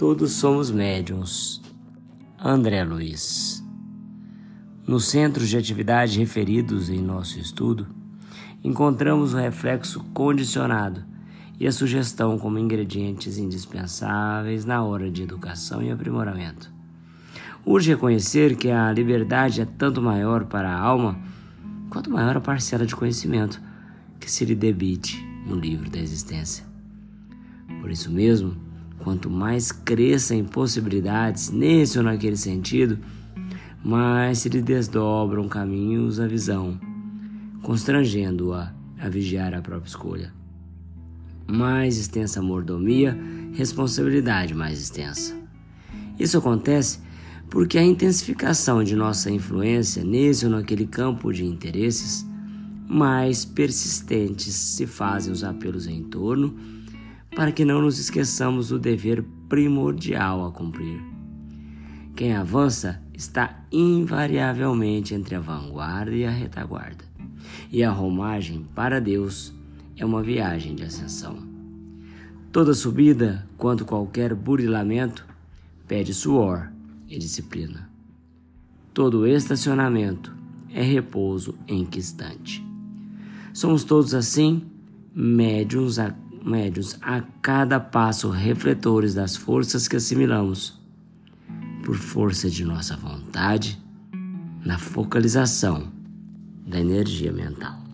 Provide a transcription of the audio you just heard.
Todos somos médiums. André Luiz. Nos centros de atividade referidos em nosso estudo, encontramos o reflexo condicionado e a sugestão como ingredientes indispensáveis na hora de educação e aprimoramento. Urge reconhecer que a liberdade é tanto maior para a alma quanto maior a parcela de conhecimento que se lhe debite no livro da existência. Por isso mesmo, Quanto mais cresça em possibilidades nesse ou naquele sentido, mais se lhe desdobram caminhos à visão, constrangendo-a a vigiar a própria escolha. Mais extensa mordomia, responsabilidade mais extensa. Isso acontece porque a intensificação de nossa influência nesse ou naquele campo de interesses, mais persistentes se fazem os apelos em torno para que não nos esqueçamos do dever primordial a cumprir. Quem avança está invariavelmente entre a vanguarda e a retaguarda, e a romagem para Deus é uma viagem de ascensão. Toda subida, quanto qualquer burilamento, pede suor e disciplina. Todo estacionamento é repouso enquistante. Somos todos assim, médiuns a médios a cada passo refletores das forças que assimilamos, por força de nossa vontade, na focalização da energia mental.